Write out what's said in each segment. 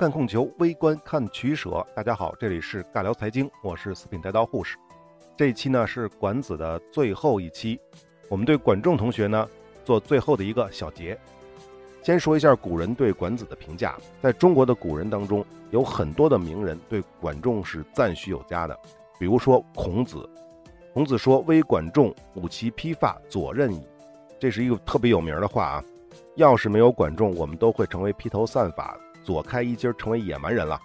看控球，微观看取舍。大家好，这里是尬聊财经，我是四品带刀护士。这一期呢是管子的最后一期，我们对管仲同学呢做最后的一个小结。先说一下古人对管子的评价，在中国的古人当中，有很多的名人对管仲是赞许有加的。比如说孔子，孔子说：“微管仲，吾其披发，左衽矣。”这是一个特别有名的话啊。要是没有管仲，我们都会成为披头散发、左开一襟，成为野蛮人了。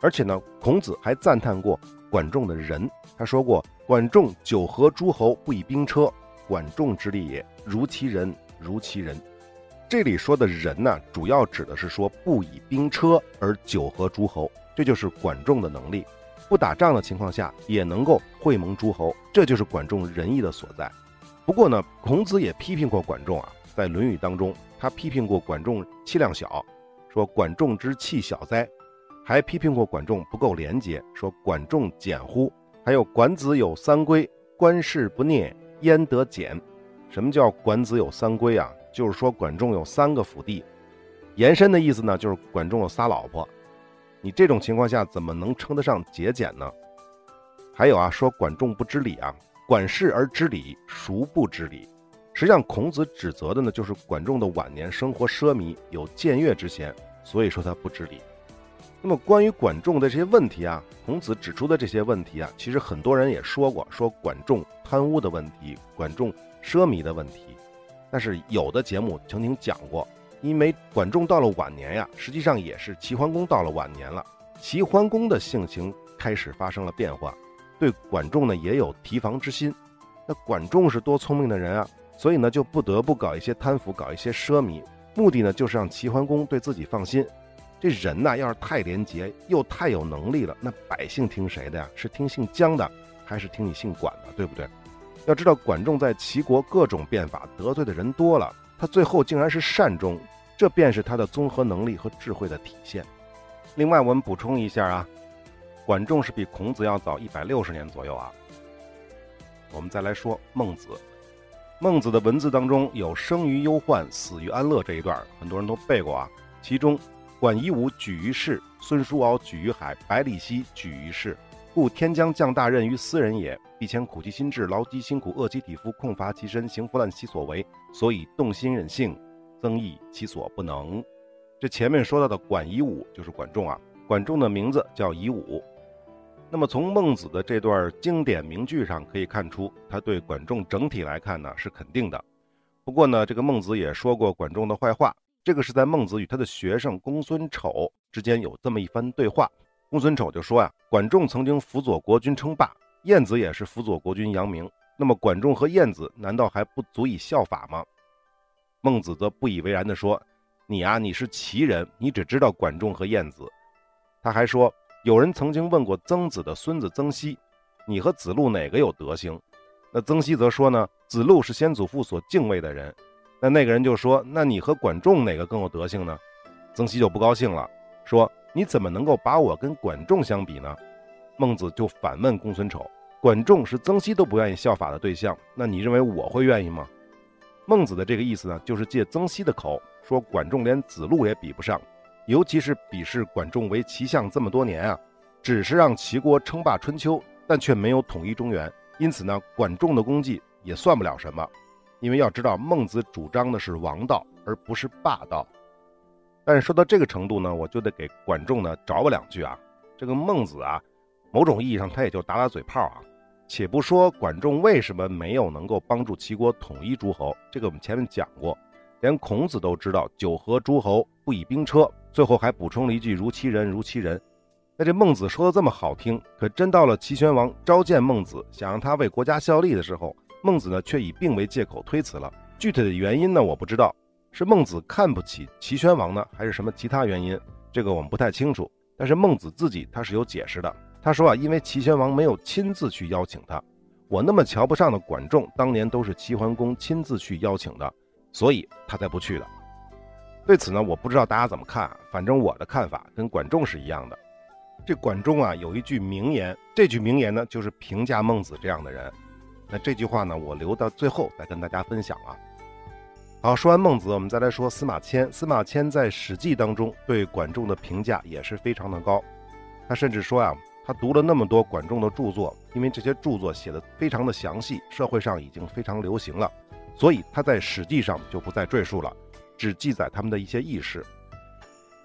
而且呢，孔子还赞叹过管仲的仁，他说过：“管仲九合诸侯，不以兵车，管仲之利也。如其人，如其人。”这里说的人呢，主要指的是说不以兵车而九合诸侯，这就是管仲的能力。不打仗的情况下，也能够会盟诸侯，这就是管仲仁义的所在。不过呢，孔子也批评过管仲啊。在《论语》当中，他批评过管仲气量小，说管仲之气小哉；还批评过管仲不够廉洁，说管仲俭乎。还有管子有三规：官事不聂，焉得俭？什么叫管子有三规啊？就是说管仲有三个府邸，延伸的意思呢，就是管仲有仨老婆。你这种情况下怎么能称得上节俭呢？还有啊，说管仲不知礼啊，管事而知礼，孰不知礼？实际上，孔子指责的呢，就是管仲的晚年生活奢靡，有僭越之嫌，所以说他不知礼。那么，关于管仲的这些问题啊，孔子指出的这些问题啊，其实很多人也说过，说管仲贪污的问题，管仲奢靡的问题。但是有的节目曾经讲过，因为管仲到了晚年呀，实际上也是齐桓公到了晚年了，齐桓公的性情开始发生了变化，对管仲呢也有提防之心。那管仲是多聪明的人啊！所以呢，就不得不搞一些贪腐，搞一些奢靡，目的呢就是让齐桓公对自己放心。这人呐，要是太廉洁又太有能力了，那百姓听谁的呀？是听姓姜的，还是听你姓管的？对不对？要知道，管仲在齐国各种变法，得罪的人多了，他最后竟然是善终，这便是他的综合能力和智慧的体现。另外，我们补充一下啊，管仲是比孔子要早一百六十年左右啊。我们再来说孟子。孟子的文字当中有“生于忧患，死于安乐”这一段，很多人都背过啊。其中，管夷吾举于世，孙叔敖举于海，百里奚举于世。故天将降大任于斯人也，必先苦其心志，劳其筋骨，饿其体肤，空乏其身，行拂乱其所为，所以动心忍性，增益其所不能。这前面说到的管夷吾就是管仲啊，管仲的名字叫夷吾。那么从孟子的这段经典名句上可以看出，他对管仲整体来看呢是肯定的。不过呢，这个孟子也说过管仲的坏话。这个是在孟子与他的学生公孙丑之间有这么一番对话。公孙丑就说呀，管仲曾经辅佐国君称霸，晏子也是辅佐国君扬名。那么管仲和晏子难道还不足以效法吗？孟子则不以为然地说，你啊，你是齐人，你只知道管仲和晏子。他还说。有人曾经问过曾子的孙子曾皙：“你和子路哪个有德行？”那曾皙则说：“呢，子路是先祖父所敬畏的人。”那那个人就说：“那你和管仲哪个更有德行呢？”曾皙就不高兴了，说：“你怎么能够把我跟管仲相比呢？”孟子就反问公孙丑：“管仲是曾皙都不愿意效法的对象，那你认为我会愿意吗？”孟子的这个意思呢，就是借曾皙的口说管仲连子路也比不上。尤其是鄙视管仲为齐相这么多年啊，只是让齐国称霸春秋，但却没有统一中原。因此呢，管仲的功绩也算不了什么。因为要知道，孟子主张的是王道，而不是霸道。但是说到这个程度呢，我就得给管仲呢找我两句啊。这个孟子啊，某种意义上他也就打打嘴炮啊。且不说管仲为什么没有能够帮助齐国统一诸侯，这个我们前面讲过，连孔子都知道九合诸侯不以兵车。最后还补充了一句“如其人，如其人”。那这孟子说的这么好听，可真到了齐宣王召见孟子，想让他为国家效力的时候，孟子呢却以病为借口推辞了。具体的原因呢，我不知道，是孟子看不起齐宣王呢，还是什么其他原因？这个我们不太清楚。但是孟子自己他是有解释的。他说啊，因为齐宣王没有亲自去邀请他，我那么瞧不上的管仲，当年都是齐桓公亲自去邀请的，所以他才不去的。对此呢，我不知道大家怎么看，反正我的看法跟管仲是一样的。这管仲啊有一句名言，这句名言呢就是评价孟子这样的人。那这句话呢，我留到最后再跟大家分享啊。好，说完孟子，我们再来说司马迁。司马迁在《史记》当中对管仲的评价也是非常的高。他甚至说呀，他读了那么多管仲的著作，因为这些著作写的非常的详细，社会上已经非常流行了，所以他在《史记》上就不再赘述了，只记载他们的一些轶事。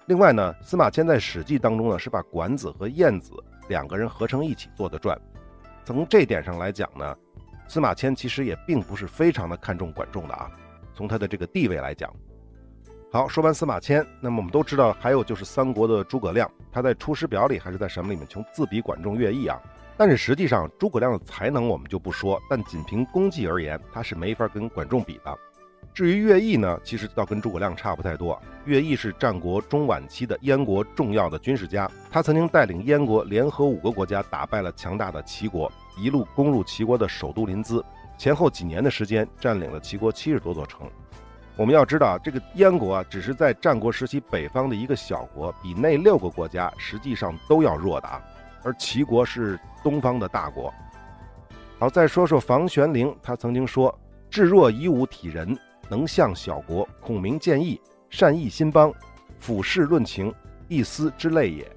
另外呢，司马迁在《史记》当中呢，是把管子和晏子两个人合成一起做的传。从这点上来讲呢，司马迁其实也并不是非常的看重管仲的啊。从他的这个地位来讲，好，说完司马迁，那么我们都知道，还有就是三国的诸葛亮，他在《出师表》里还是在什么里面，从自比管仲、乐毅啊。但是实际上，诸葛亮的才能我们就不说，但仅凭功绩而言，他是没法跟管仲比的。至于乐毅呢，其实倒跟诸葛亮差不太多。乐毅是战国中晚期的燕国重要的军事家，他曾经带领燕国联合五个国家打败了强大的齐国，一路攻入齐国的首都临淄。前后几年的时间，占领了齐国七十多座城。我们要知道，这个燕国啊，只是在战国时期北方的一个小国，比那六个国家实际上都要弱的啊。而齐国是东方的大国。好，再说说房玄龄，他曾经说：“智若以武体人，能向小国，孔明见义，善议兴邦，俯视论情，一思之类也。”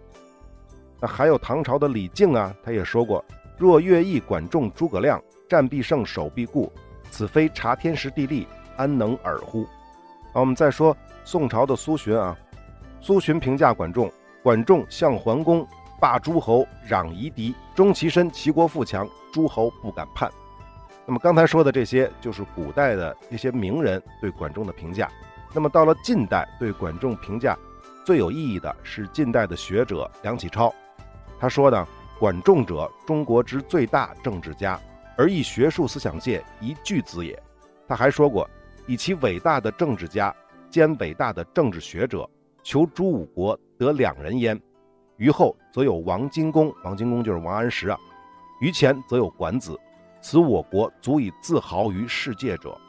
那还有唐朝的李靖啊，他也说过：“若乐毅、管仲、诸葛亮。”战必胜，守必固，此非察天时地利，安能尔乎？好，我们再说宋朝的苏洵啊，苏洵评价管仲：管仲向桓公，霸诸侯，攘夷狄，终其身，齐国富强，诸侯不敢叛。那么刚才说的这些，就是古代的一些名人对管仲的评价。那么到了近代，对管仲评价最有意义的是近代的学者梁启超，他说呢：管仲者，中国之最大政治家。而亦学术思想界一巨子也。他还说过，以其伟大的政治家兼伟大的政治学者，求诸五国得两人焉。于后则有王荆公，王荆公就是王安石啊。于前则有管子，此我国足以自豪于世界者。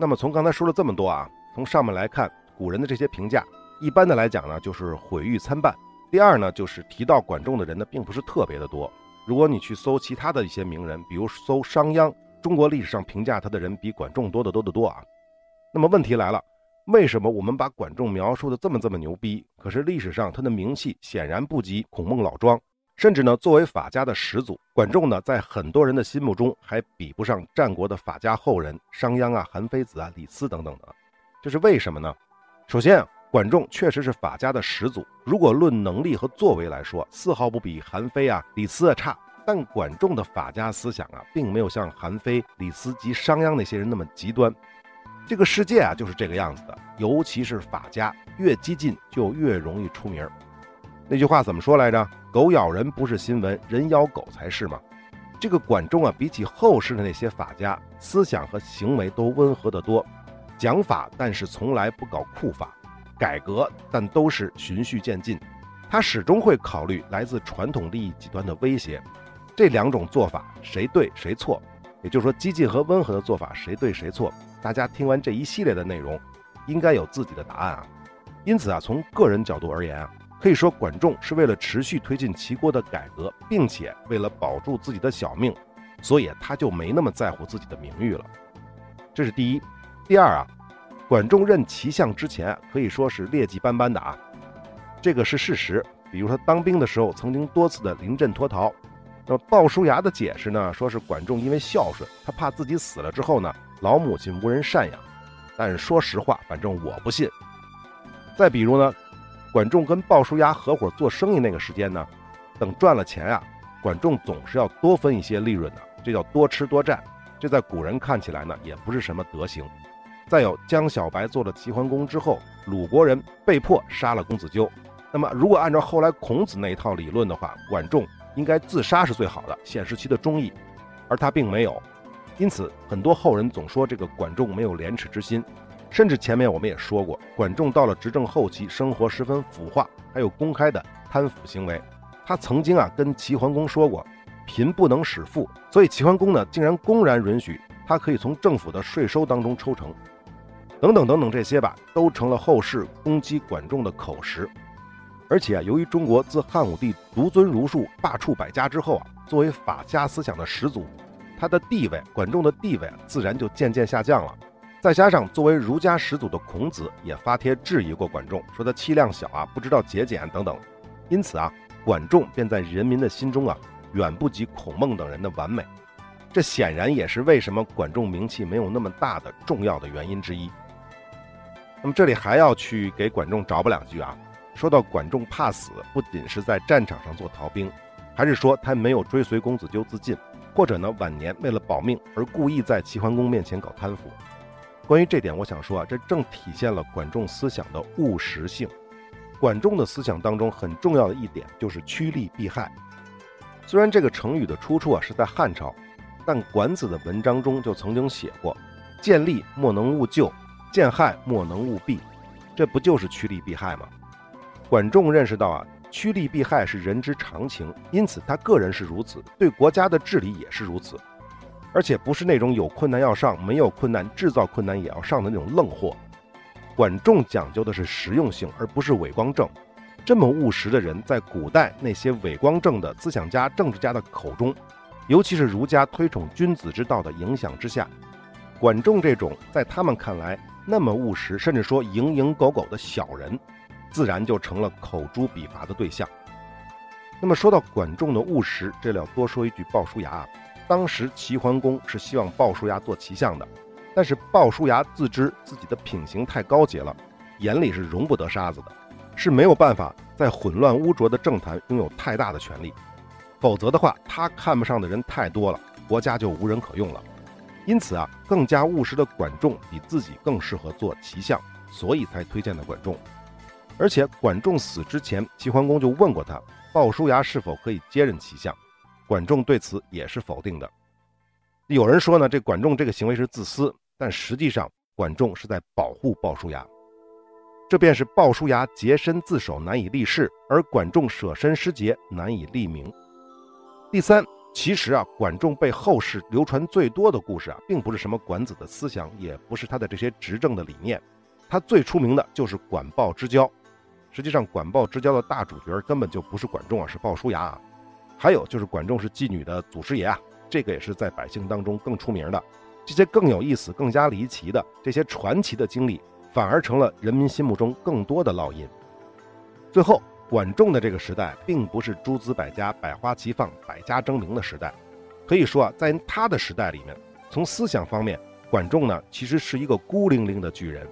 那么从刚才说了这么多啊，从上面来看，古人的这些评价，一般的来讲呢，就是毁誉参半。第二呢，就是提到管仲的人呢，并不是特别的多。如果你去搜其他的一些名人，比如搜商鞅，中国历史上评价他的人比管仲多得多得多啊。那么问题来了，为什么我们把管仲描述的这么这么牛逼？可是历史上他的名气显然不及孔孟老庄，甚至呢，作为法家的始祖，管仲呢，在很多人的心目中还比不上战国的法家后人商鞅啊、韩非子啊、李斯等等的。这是为什么呢？首先啊，管仲确实是法家的始祖。如果论能力和作为来说，丝毫不比韩非啊、李斯啊差。但管仲的法家思想啊，并没有像韩非、李斯及商鞅那些人那么极端。这个世界啊，就是这个样子的。尤其是法家，越激进就越容易出名儿。那句话怎么说来着？狗咬人不是新闻，人咬狗才是嘛。这个管仲啊，比起后世的那些法家，思想和行为都温和得多，讲法但是从来不搞酷法。改革，但都是循序渐进。他始终会考虑来自传统利益极端的威胁。这两种做法谁对谁错？也就是说，激进和温和的做法谁对谁错？大家听完这一系列的内容，应该有自己的答案啊。因此啊，从个人角度而言啊，可以说管仲是为了持续推进齐国的改革，并且为了保住自己的小命，所以他就没那么在乎自己的名誉了。这是第一。第二啊。管仲任齐相之前，可以说是劣迹斑斑的啊，这个是事实。比如说当兵的时候，曾经多次的临阵脱逃。那么鲍叔牙的解释呢，说是管仲因为孝顺，他怕自己死了之后呢，老母亲无人赡养。但是说实话，反正我不信。再比如呢，管仲跟鲍叔牙合伙做生意那个时间呢，等赚了钱啊，管仲总是要多分一些利润的，这叫多吃多占。这在古人看起来呢，也不是什么德行。再有江小白做了齐桓公之后，鲁国人被迫杀了公子纠。那么，如果按照后来孔子那一套理论的话，管仲应该自杀是最好的，显示其的忠义，而他并没有。因此，很多后人总说这个管仲没有廉耻之心。甚至前面我们也说过，管仲到了执政后期，生活十分腐化，还有公开的贪腐行为。他曾经啊跟齐桓公说过，贫不能使富，所以齐桓公呢竟然公然允许他可以从政府的税收当中抽成。等等等等，这些吧，都成了后世攻击管仲的口实。而且啊，由于中国自汉武帝独尊儒术、罢黜百家之后啊，作为法家思想的始祖，他的地位，管仲的地位自然就渐渐下降了。再加上作为儒家始祖的孔子也发帖质疑过管仲，说他气量小啊，不知道节俭等等。因此啊，管仲便在人民的心中啊，远不及孔孟等人的完美。这显然也是为什么管仲名气没有那么大的重要的原因之一。那么这里还要去给管仲找补两句啊。说到管仲怕死，不仅是在战场上做逃兵，还是说他没有追随公子纠自尽，或者呢晚年为了保命而故意在齐桓公面前搞贪腐。关于这点，我想说啊，这正体现了管仲思想的务实性。管仲的思想当中很重要的一点就是趋利避害。虽然这个成语的出处啊是在汉朝，但管子的文章中就曾经写过：“见利莫能勿救，见害莫能勿避。”这不就是趋利避害吗？管仲认识到啊，趋利避害是人之常情，因此他个人是如此，对国家的治理也是如此，而且不是那种有困难要上，没有困难制造困难也要上的那种愣货。管仲讲究的是实用性，而不是伪光正。这么务实的人，在古代那些伪光正的思想家、政治家的口中，尤其是儒家推崇君子之道的影响之下，管仲这种在他们看来那么务实，甚至说蝇营狗苟的小人。自然就成了口诛笔伐的对象。那么说到管仲的务实，这里要多说一句鲍叔牙啊。当时齐桓公是希望鲍叔牙做齐相的，但是鲍叔牙自知自己的品行太高洁了，眼里是容不得沙子的，是没有办法在混乱污浊的政坛拥有太大的权力。否则的话，他看不上的人太多了，国家就无人可用了。因此啊，更加务实的管仲比自己更适合做齐相，所以才推荐的管仲。而且管仲死之前，齐桓公就问过他，鲍叔牙是否可以接任齐相。管仲对此也是否定的。有人说呢，这管仲这个行为是自私，但实际上管仲是在保护鲍叔牙。这便是鲍叔牙洁身自守，难以立事；而管仲舍身失节，难以立名。第三，其实啊，管仲被后世流传最多的故事啊，并不是什么管子的思想，也不是他的这些执政的理念，他最出名的就是管鲍之交。实际上，管鲍之交的大主角根本就不是管仲啊，是鲍叔牙啊。还有就是管仲是妓女的祖师爷啊，这个也是在百姓当中更出名的。这些更有意思、更加离奇的这些传奇的经历，反而成了人民心目中更多的烙印。最后，管仲的这个时代并不是诸子百家、百花齐放、百家争鸣的时代。可以说啊，在他的时代里面，从思想方面，管仲呢其实是一个孤零零的巨人。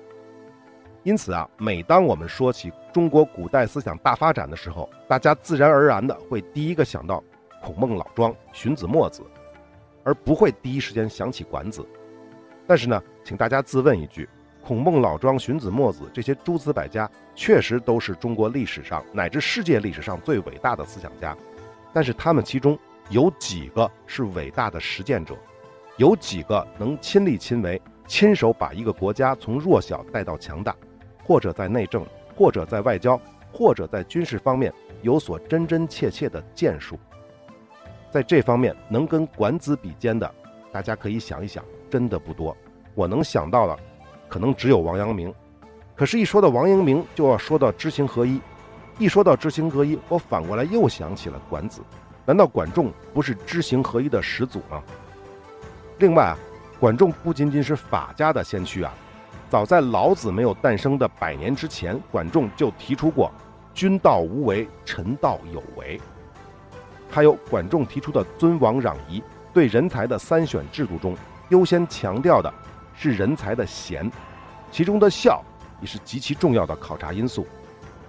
因此啊，每当我们说起中国古代思想大发展的时候，大家自然而然的会第一个想到孔孟老庄、荀子、墨子，而不会第一时间想起管子。但是呢，请大家自问一句：孔孟老庄、荀子、墨子这些诸子百家，确实都是中国历史上乃至世界历史上最伟大的思想家。但是他们其中有几个是伟大的实践者？有几个能亲力亲为、亲手把一个国家从弱小带到强大？或者在内政，或者在外交，或者在军事方面有所真真切切的建树，在这方面能跟管子比肩的，大家可以想一想，真的不多。我能想到的，可能只有王阳明。可是，一说到王阳明，就要说到知行合一。一说到知行合一，我反过来又想起了管子。难道管仲不是知行合一的始祖吗？另外啊，管仲不仅仅是法家的先驱啊。早在老子没有诞生的百年之前，管仲就提出过“君道无为，臣道有为”。还有管仲提出的尊王攘夷，对人才的三选制度中，优先强调的是人才的贤，其中的孝也是极其重要的考察因素。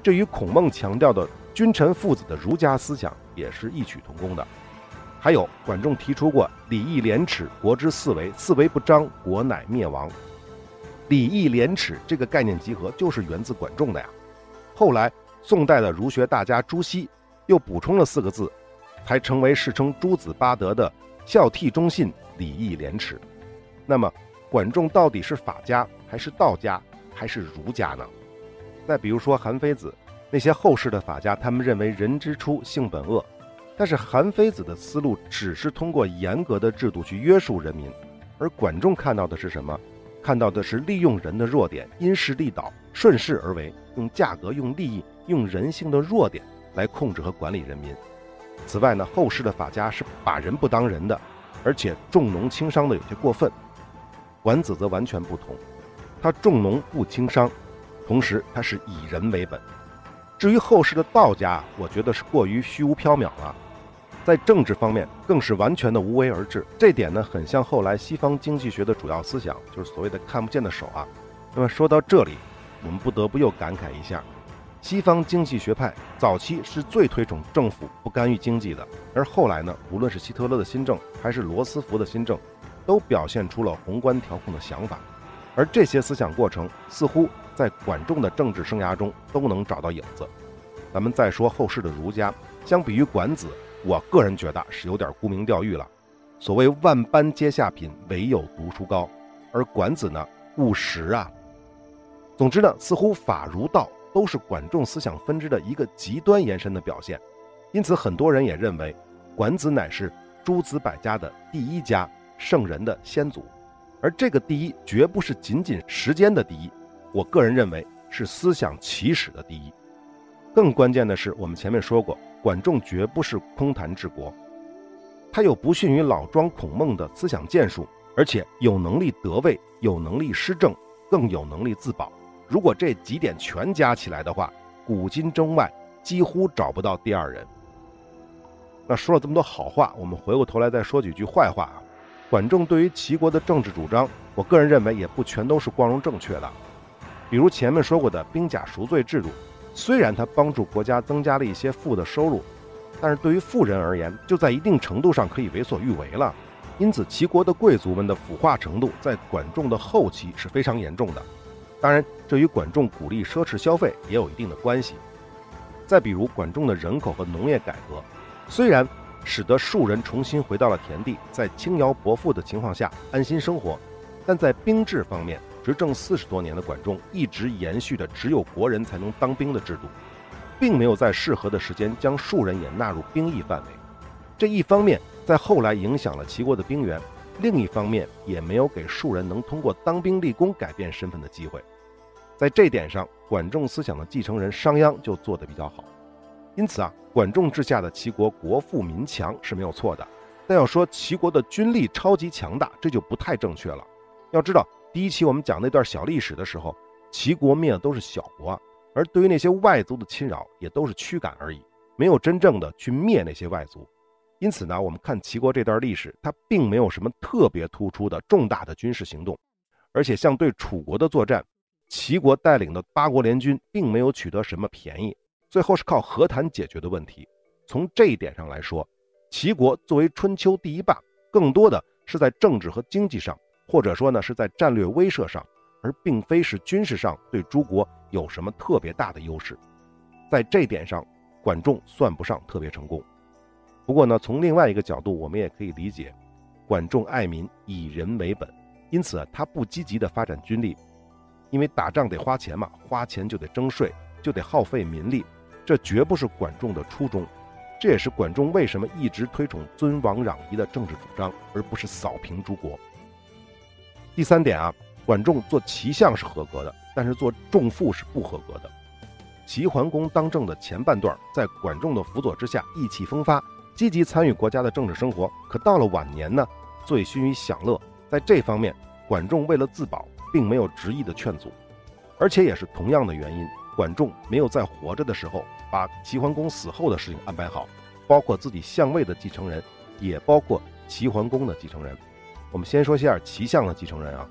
这与孔孟强调的君臣父子的儒家思想也是异曲同工的。还有管仲提出过“礼义廉耻，国之四维，四维不张，国乃灭亡”。礼义廉耻这个概念集合就是源自管仲的呀。后来宋代的儒学大家朱熹又补充了四个字，才成为世称诸子八德的孝悌忠信礼义廉耻。那么管仲到底是法家还是道家还是儒家呢？再比如说韩非子，那些后世的法家他们认为人之初性本恶，但是韩非子的思路只是通过严格的制度去约束人民，而管仲看到的是什么？看到的是利用人的弱点，因势利导，顺势而为，用价格、用利益、用人性的弱点来控制和管理人民。此外呢，后世的法家是把人不当人的，而且重农轻商的有些过分。管子则完全不同，他重农不轻商，同时他是以人为本。至于后世的道家，我觉得是过于虚无缥缈了，在政治方面更是完全的无为而治。这点呢，很像后来西方经济学的主要思想，就是所谓的看不见的手啊。那么说到这里，我们不得不又感慨一下，西方经济学派早期是最推崇政府不干预经济的，而后来呢，无论是希特勒的新政还是罗斯福的新政，都表现出了宏观调控的想法，而这些思想过程似乎。在管仲的政治生涯中都能找到影子。咱们再说后世的儒家，相比于管子，我个人觉得是有点沽名钓誉了。所谓万般皆下品，唯有读书高，而管子呢，务实啊。总之呢，似乎法儒道都是管仲思想分支的一个极端延伸的表现。因此，很多人也认为，管子乃是诸子百家的第一家，圣人的先祖。而这个第一，绝不是仅仅时间的第一。我个人认为是思想起始的第一。更关键的是，我们前面说过，管仲绝不是空谈治国，他有不逊于老庄孔孟的思想建树，而且有能力得位，有能力施政，更有能力自保。如果这几点全加起来的话，古今中外几乎找不到第二人。那说了这么多好话，我们回过头来再说几句坏话啊。管仲对于齐国的政治主张，我个人认为也不全都是光荣正确的。比如前面说过的兵甲赎罪制度，虽然它帮助国家增加了一些富的收入，但是对于富人而言，就在一定程度上可以为所欲为了。因此，齐国的贵族们的腐化程度在管仲的后期是非常严重的。当然，这与管仲鼓励奢侈消费也有一定的关系。再比如，管仲的人口和农业改革，虽然使得庶人重新回到了田地，在轻徭薄赋的情况下安心生活，但在兵制方面，执政四十多年的管仲一直延续着只有国人才能当兵的制度，并没有在适合的时间将庶人也纳入兵役范围。这一方面在后来影响了齐国的兵源，另一方面也没有给庶人能通过当兵立功改变身份的机会。在这点上，管仲思想的继承人商鞅就做得比较好。因此啊，管仲治下的齐国国富民强是没有错的。但要说齐国的军力超级强大，这就不太正确了。要知道。第一期我们讲那段小历史的时候，齐国灭的都是小国，而对于那些外族的侵扰，也都是驱赶而已，没有真正的去灭那些外族。因此呢，我们看齐国这段历史，它并没有什么特别突出的重大的军事行动，而且像对楚国的作战，齐国带领的八国联军并没有取得什么便宜，最后是靠和谈解决的问题。从这一点上来说，齐国作为春秋第一霸，更多的是在政治和经济上。或者说呢，是在战略威慑上，而并非是军事上对诸国有什么特别大的优势。在这点上，管仲算不上特别成功。不过呢，从另外一个角度，我们也可以理解，管仲爱民，以人为本，因此他不积极的发展军力，因为打仗得花钱嘛，花钱就得征税，就得耗费民力，这绝不是管仲的初衷。这也是管仲为什么一直推崇尊王攘夷的政治主张，而不是扫平诸国。第三点啊，管仲做齐相是合格的，但是做仲父是不合格的。齐桓公当政的前半段，在管仲的辅佐之下，意气风发，积极参与国家的政治生活。可到了晚年呢，醉心于享乐，在这方面，管仲为了自保，并没有执意的劝阻。而且也是同样的原因，管仲没有在活着的时候把齐桓公死后的事情安排好，包括自己相位的继承人，也包括齐桓公的继承人。我们先说一下齐相的继承人啊。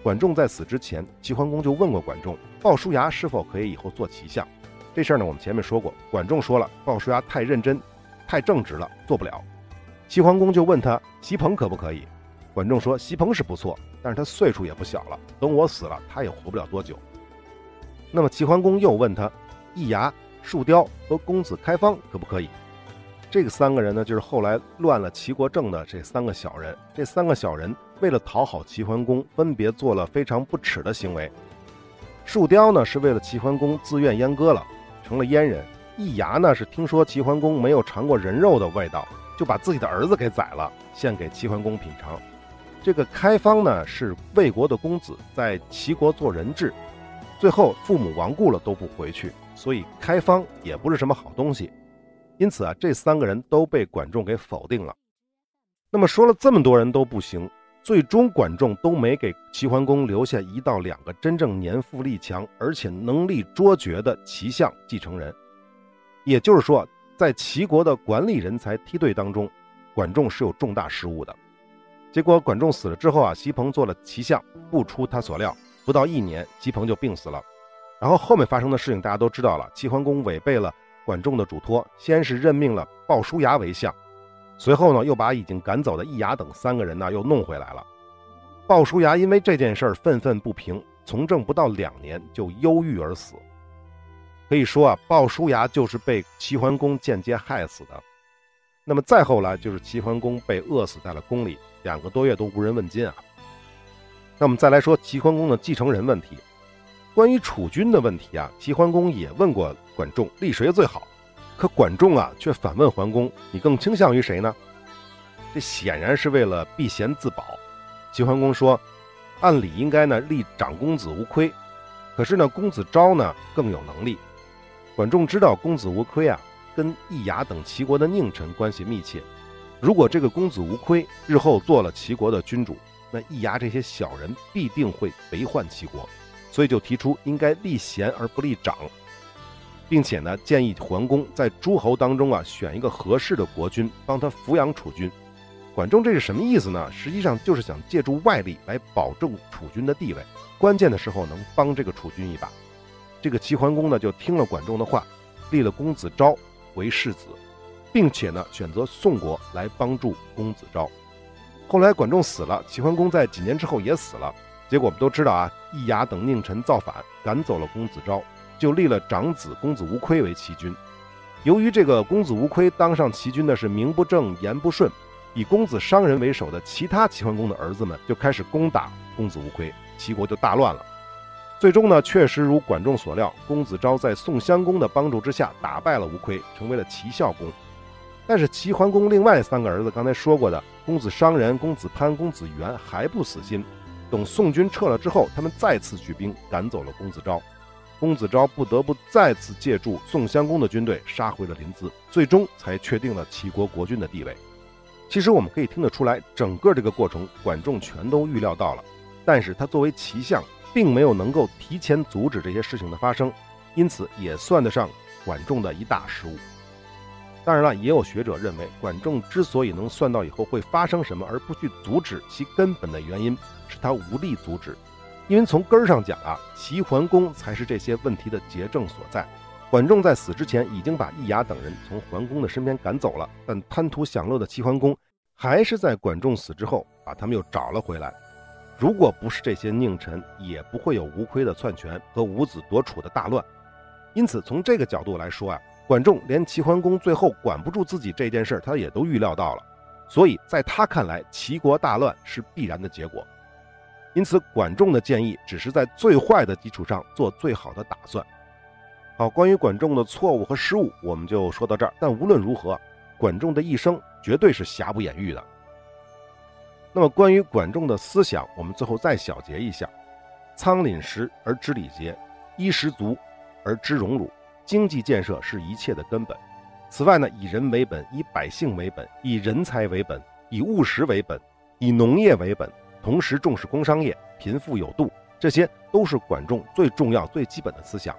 管仲在死之前，齐桓公就问过管仲，鲍叔牙是否可以以后做齐相。这事儿呢，我们前面说过，管仲说了，鲍叔牙太认真，太正直了，做不了。齐桓公就问他，席鹏可不可以？管仲说，席鹏是不错，但是他岁数也不小了，等我死了，他也活不了多久。那么齐桓公又问他，易牙、树雕和公子开方可不可以？这个三个人呢，就是后来乱了齐国政的这三个小人。这三个小人为了讨好齐桓公，分别做了非常不耻的行为。树雕呢，是为了齐桓公自愿阉割了，成了阉人；易牙呢，是听说齐桓公没有尝过人肉的味道，就把自己的儿子给宰了，献给齐桓公品尝。这个开方呢，是魏国的公子，在齐国做人质，最后父母亡故了都不回去，所以开方也不是什么好东西。因此啊，这三个人都被管仲给否定了。那么说了这么多人都不行，最终管仲都没给齐桓公留下一到两个真正年富力强而且能力卓绝的齐相继承人。也就是说，在齐国的管理人才梯队当中，管仲是有重大失误的。结果管仲死了之后啊，席鹏做了齐相，不出他所料，不到一年，席鹏就病死了。然后后面发生的事情大家都知道了，齐桓公违背了管仲的嘱托，先是任命了鲍叔牙为相。随后呢，又把已经赶走的易牙等三个人呢，又弄回来了。鲍叔牙因为这件事儿愤愤不平，从政不到两年就忧郁而死。可以说啊，鲍叔牙就是被齐桓公间接害死的。那么再后来就是齐桓公被饿死在了宫里，两个多月都无人问津啊。那我们再来说齐桓公的继承人问题。关于储君的问题啊，齐桓公也问过管仲，立谁最好？可管仲啊，却反问桓公：“你更倾向于谁呢？”这显然是为了避嫌自保。齐桓公说：“按理应该呢立长公子无亏，可是呢公子昭呢更有能力。”管仲知道公子无亏啊跟易牙等齐国的佞臣关系密切，如果这个公子无亏日后做了齐国的君主，那易牙这些小人必定会为患齐国，所以就提出应该立贤而不立长。并且呢，建议桓公在诸侯当中啊，选一个合适的国君，帮他抚养楚君。管仲这是什么意思呢？实际上就是想借助外力来保证楚君的地位，关键的时候能帮这个楚君一把。这个齐桓公呢，就听了管仲的话，立了公子昭为世子，并且呢，选择宋国来帮助公子昭。后来管仲死了，齐桓公在几年之后也死了。结果我们都知道啊，易牙等佞臣造反，赶走了公子昭。就立了长子公子无亏为齐君。由于这个公子无亏当上齐君的是名不正言不顺，以公子商人为首的其他齐桓公的儿子们就开始攻打公子无亏，齐国就大乱了。最终呢，确实如管仲所料，公子昭在宋襄公的帮助之下打败了无亏，成为了齐孝公。但是齐桓公另外三个儿子，刚才说过的公子商人、公子潘、公子元还不死心。等宋军撤了之后，他们再次举兵赶走了公子昭。公子昭不得不再次借助宋襄公的军队杀回了临淄，最终才确定了齐国国君的地位。其实我们可以听得出来，整个这个过程管仲全都预料到了，但是他作为齐相，并没有能够提前阻止这些事情的发生，因此也算得上管仲的一大失误。当然了，也有学者认为，管仲之所以能算到以后会发生什么而不去阻止，其根本的原因是他无力阻止。因为从根儿上讲啊，齐桓公才是这些问题的结症所在。管仲在死之前已经把易牙等人从桓公的身边赶走了，但贪图享乐的齐桓公还是在管仲死之后把他们又找了回来。如果不是这些佞臣，也不会有无亏的篡权和五子夺储的大乱。因此，从这个角度来说啊，管仲连齐桓公最后管不住自己这件事，他也都预料到了。所以，在他看来，齐国大乱是必然的结果。因此，管仲的建议只是在最坏的基础上做最好的打算。好，关于管仲的错误和失误，我们就说到这儿。但无论如何，管仲的一生绝对是瑕不掩瑜的。那么，关于管仲的思想，我们最后再小结一下：仓廪实而知礼节，衣食足而知荣辱。经济建设是一切的根本。此外呢，以人为本，以百姓为本，以人才为本，以务实为本，以农业为本。同时重视工商业，贫富有度，这些都是管仲最重要、最基本的思想。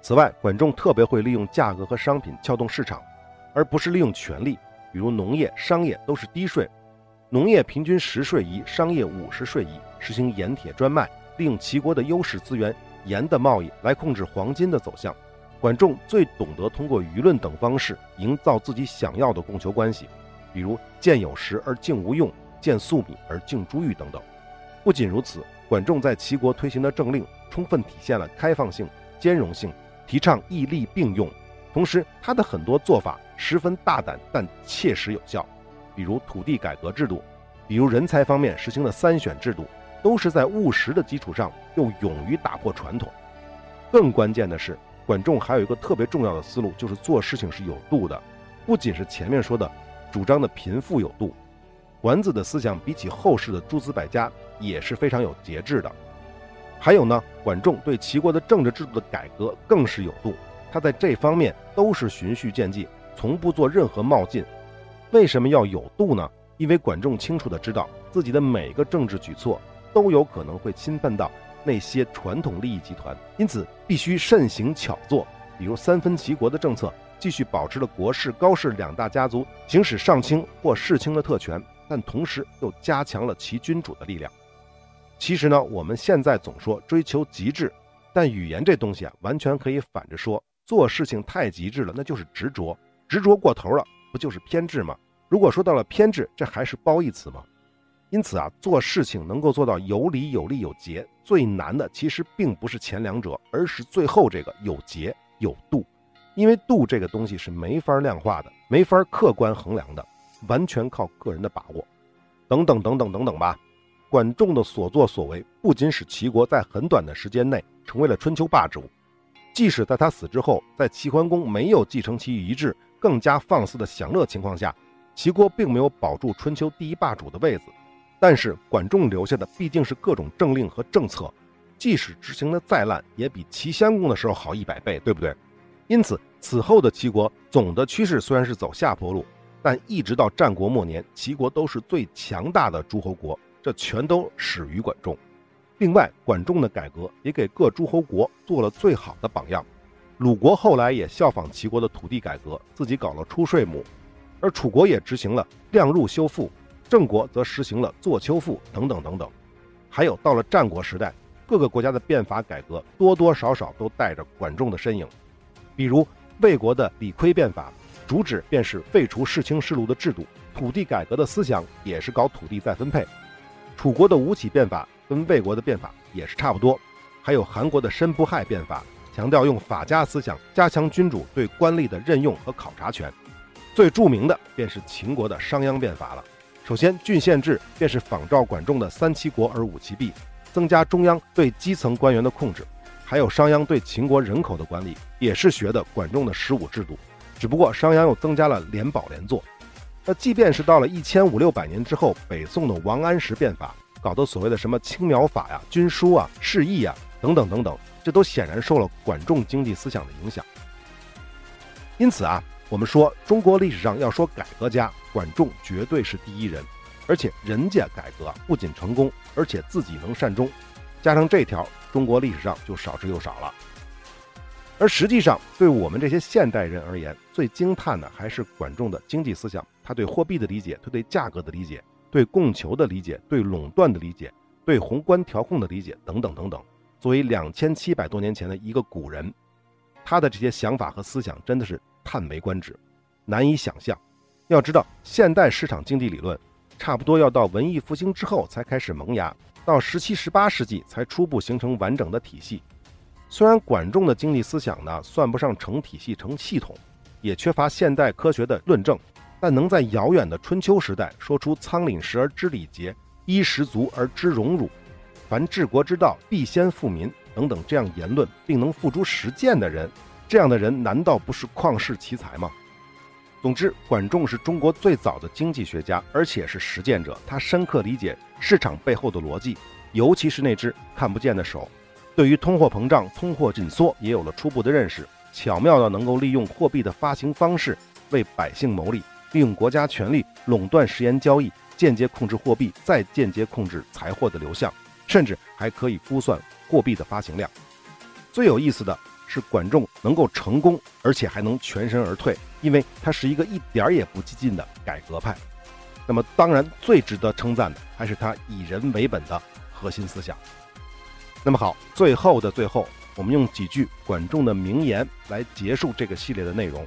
此外，管仲特别会利用价格和商品撬动市场，而不是利用权力。比如农业、商业都是低税，农业平均十税一，商业五十税一，实行盐铁专卖，利用齐国的优势资源盐的贸易来控制黄金的走向。管仲最懂得通过舆论等方式营造自己想要的供求关系，比如见有时而敬无用。见粟米而敬珠玉等等。不仅如此，管仲在齐国推行的政令，充分体现了开放性、兼容性，提倡义利并用。同时，他的很多做法十分大胆，但切实有效。比如土地改革制度，比如人才方面实行的三选制度，都是在务实的基础上，又勇于打破传统。更关键的是，管仲还有一个特别重要的思路，就是做事情是有度的。不仅是前面说的主张的贫富有度。管子的思想比起后世的诸子百家也是非常有节制的。还有呢，管仲对齐国的政治制度的改革更是有度，他在这方面都是循序渐进，从不做任何冒进。为什么要有度呢？因为管仲清楚地知道自己的每个政治举措都有可能会侵犯到那些传统利益集团，因此必须慎行巧做。比如三分齐国的政策，继续保持了国氏、高氏两大家族行使上卿或世卿的特权，但同时又加强了其君主的力量。其实呢，我们现在总说追求极致，但语言这东西啊，完全可以反着说：做事情太极致了，那就是执着；执着过头了，不就是偏执吗？如果说到了偏执，这还是褒义词吗？因此啊，做事情能够做到有理有利有节，最难的其实并不是前两者，而是最后这个有节。有度，因为度这个东西是没法量化的，没法客观衡量的，完全靠个人的把握。等等等等等等吧。管仲的所作所为，不仅使齐国在很短的时间内成为了春秋霸主，即使在他死之后，在齐桓公没有继承其遗志，更加放肆的享乐情况下，齐国并没有保住春秋第一霸主的位子。但是管仲留下的毕竟是各种政令和政策。即使执行的再烂，也比齐襄公的时候好一百倍，对不对？因此，此后的齐国总的趋势虽然是走下坡路，但一直到战国末年，齐国都是最强大的诸侯国，这全都始于管仲。另外，管仲的改革也给各诸侯国做了最好的榜样。鲁国后来也效仿齐国的土地改革，自己搞了出税亩，而楚国也执行了量入修复，郑国则实行了坐丘赋等等等等。还有到了战国时代。各个国家的变法改革多多少少都带着管仲的身影，比如魏国的李悝变法，主旨便是废除世卿世禄的制度，土地改革的思想也是搞土地再分配。楚国的吴起变法跟魏国的变法也是差不多，还有韩国的申不害变法，强调用法家思想加强君主对官吏的任用和考察权。最著名的便是秦国的商鞅变法了。首先，郡县制便是仿照管仲的三齐国而五齐弊。增加中央对基层官员的控制，还有商鞅对秦国人口的管理，也是学的管仲的十五制度。只不过商鞅又增加了连保连坐。那即便是到了一千五六百年之后，北宋的王安石变法，搞的所谓的什么青苗法呀、军书啊、释义啊等等等等，这都显然受了管仲经济思想的影响。因此啊，我们说中国历史上要说改革家，管仲绝对是第一人。而且人家改革不仅成功，而且自己能善终，加上这条，中国历史上就少之又少了。而实际上，对我们这些现代人而言，最惊叹的还是管仲的经济思想，他对货币的理解，他对价格的理解，对供求的理解，对垄断的理解，对宏观调控的理解，等等等等。作为两千七百多年前的一个古人，他的这些想法和思想真的是叹为观止，难以想象。要知道，现代市场经济理论。差不多要到文艺复兴之后才开始萌芽，到十七、十八世纪才初步形成完整的体系。虽然管仲的经济思想呢算不上成体系、成系统，也缺乏现代科学的论证，但能在遥远的春秋时代说出“仓廪实而知礼节，衣食足而知荣辱，凡治国之道，必先富民”等等这样言论，并能付诸实践的人，这样的人难道不是旷世奇才吗？总之，管仲是中国最早的经济学家，而且是实践者。他深刻理解市场背后的逻辑，尤其是那只看不见的手。对于通货膨胀、通货紧缩也有了初步的认识，巧妙的能够利用货币的发行方式为百姓谋利，利用国家权力垄断食盐交易，间接控制货币，再间接控制财货的流向，甚至还可以估算货币的发行量。最有意思的是，管仲能够成功，而且还能全身而退。因为他是一个一点儿也不激进的改革派，那么当然最值得称赞的还是他以人为本的核心思想。那么好，最后的最后，我们用几句管仲的名言来结束这个系列的内容。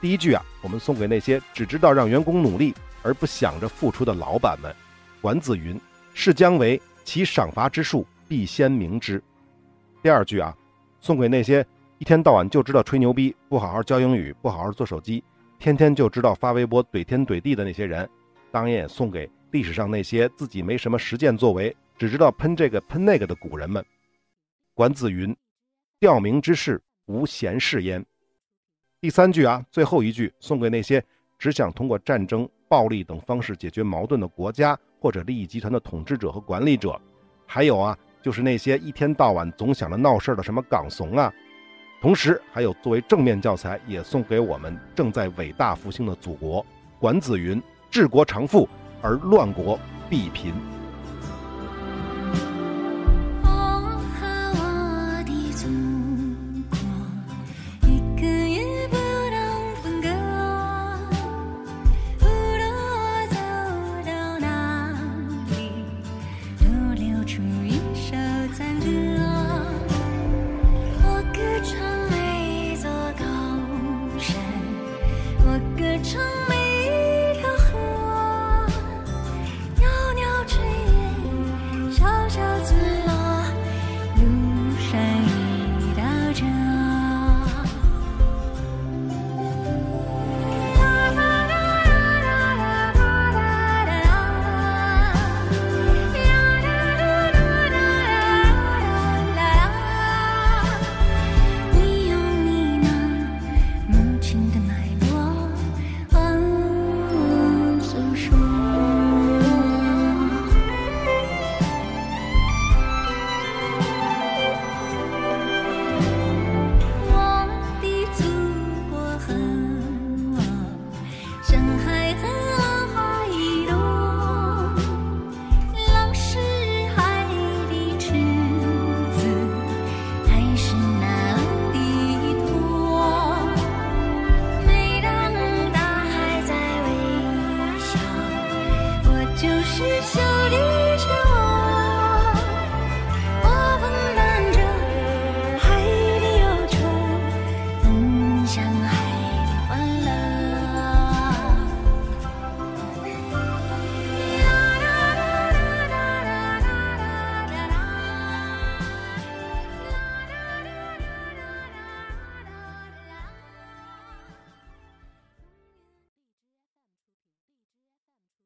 第一句啊，我们送给那些只知道让员工努力而不想着付出的老板们。管子云：“事将为，其赏罚之术必先明之。”第二句啊，送给那些。一天到晚就知道吹牛逼，不好好教英语，不好好做手机，天天就知道发微博怼天怼地的那些人，当然也送给历史上那些自己没什么实践作为，只知道喷这个喷那个的古人们。管子云：“吊民之事，无闲事焉。”第三句啊，最后一句送给那些只想通过战争、暴力等方式解决矛盾的国家或者利益集团的统治者和管理者，还有啊，就是那些一天到晚总想着闹事的什么港怂啊。同时，还有作为正面教材，也送给我们正在伟大复兴的祖国。管子云：“治国常富，而乱国必贫。